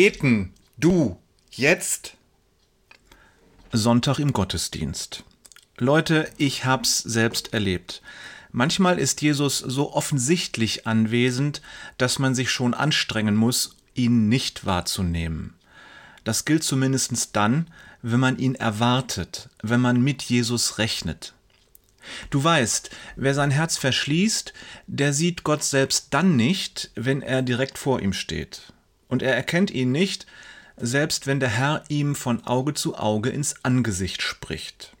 Beten, du, jetzt? Sonntag im Gottesdienst. Leute, ich hab's selbst erlebt. Manchmal ist Jesus so offensichtlich anwesend, dass man sich schon anstrengen muss, ihn nicht wahrzunehmen. Das gilt zumindest dann, wenn man ihn erwartet, wenn man mit Jesus rechnet. Du weißt, wer sein Herz verschließt, der sieht Gott selbst dann nicht, wenn er direkt vor ihm steht. Und er erkennt ihn nicht, selbst wenn der Herr ihm von Auge zu Auge ins Angesicht spricht.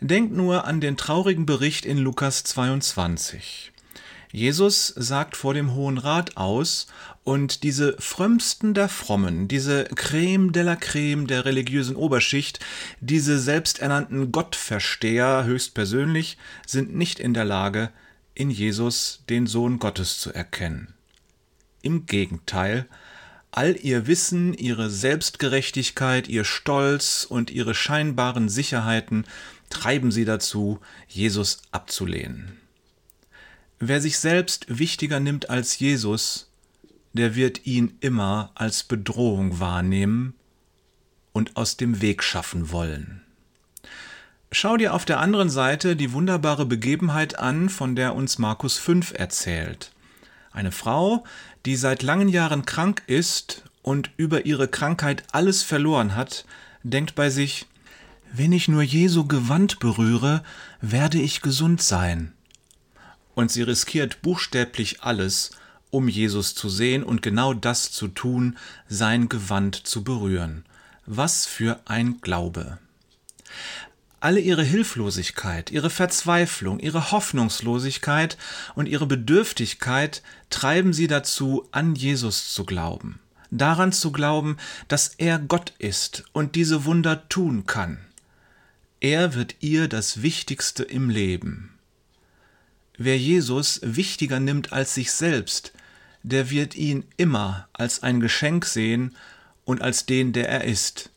Denk nur an den traurigen Bericht in Lukas 22. Jesus sagt vor dem Hohen Rat aus, und diese frömmsten der Frommen, diese Creme de la Creme der religiösen Oberschicht, diese selbsternannten Gottversteher höchstpersönlich, sind nicht in der Lage, in Jesus den Sohn Gottes zu erkennen. Im Gegenteil, all ihr Wissen, ihre Selbstgerechtigkeit, ihr Stolz und ihre scheinbaren Sicherheiten treiben sie dazu, Jesus abzulehnen. Wer sich selbst wichtiger nimmt als Jesus, der wird ihn immer als Bedrohung wahrnehmen und aus dem Weg schaffen wollen. Schau dir auf der anderen Seite die wunderbare Begebenheit an, von der uns Markus 5 erzählt. Eine Frau, die seit langen Jahren krank ist und über ihre Krankheit alles verloren hat, denkt bei sich, wenn ich nur Jesu Gewand berühre, werde ich gesund sein. Und sie riskiert buchstäblich alles, um Jesus zu sehen und genau das zu tun, sein Gewand zu berühren. Was für ein Glaube. Alle ihre Hilflosigkeit, ihre Verzweiflung, ihre Hoffnungslosigkeit und ihre Bedürftigkeit treiben sie dazu, an Jesus zu glauben, daran zu glauben, dass er Gott ist und diese Wunder tun kann. Er wird ihr das Wichtigste im Leben. Wer Jesus wichtiger nimmt als sich selbst, der wird ihn immer als ein Geschenk sehen und als den, der er ist,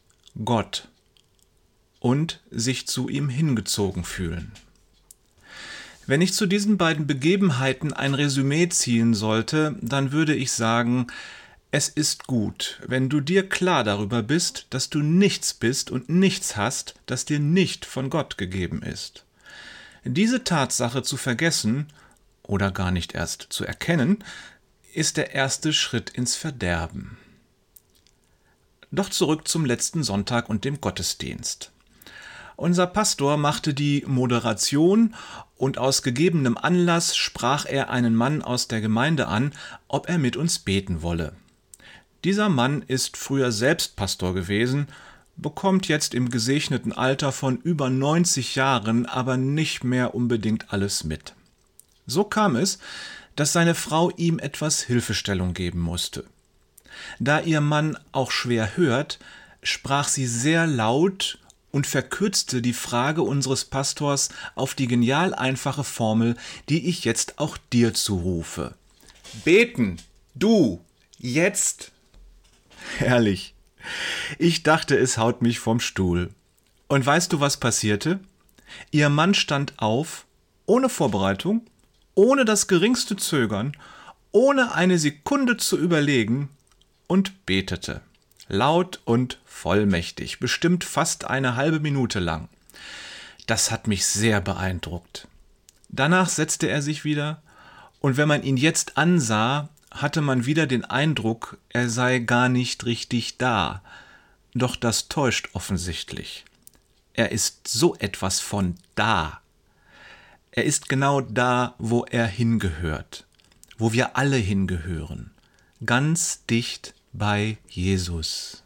Gott, und sich zu ihm hingezogen fühlen. Wenn ich zu diesen beiden Begebenheiten ein Resümee ziehen sollte, dann würde ich sagen, es ist gut, wenn du dir klar darüber bist, dass du nichts bist und nichts hast, das dir nicht von Gott gegeben ist. Diese Tatsache zu vergessen oder gar nicht erst zu erkennen, ist der erste Schritt ins Verderben. Doch zurück zum letzten Sonntag und dem Gottesdienst. Unser Pastor machte die Moderation und aus gegebenem Anlass sprach er einen Mann aus der Gemeinde an, ob er mit uns beten wolle. Dieser Mann ist früher selbst Pastor gewesen, bekommt jetzt im gesegneten Alter von über 90 Jahren aber nicht mehr unbedingt alles mit. So kam es, dass seine Frau ihm etwas Hilfestellung geben musste. Da ihr Mann auch schwer hört, sprach sie sehr laut und verkürzte die Frage unseres Pastors auf die genial einfache Formel, die ich jetzt auch dir zurufe. Beten, du, jetzt. Herrlich. Ich dachte, es haut mich vom Stuhl. Und weißt du, was passierte? Ihr Mann stand auf, ohne Vorbereitung, ohne das geringste Zögern, ohne eine Sekunde zu überlegen, und betete, laut und vollmächtig, bestimmt fast eine halbe Minute lang. Das hat mich sehr beeindruckt. Danach setzte er sich wieder, und wenn man ihn jetzt ansah, hatte man wieder den Eindruck, er sei gar nicht richtig da. Doch das täuscht offensichtlich. Er ist so etwas von da. Er ist genau da, wo er hingehört, wo wir alle hingehören, ganz dicht bei Jesus.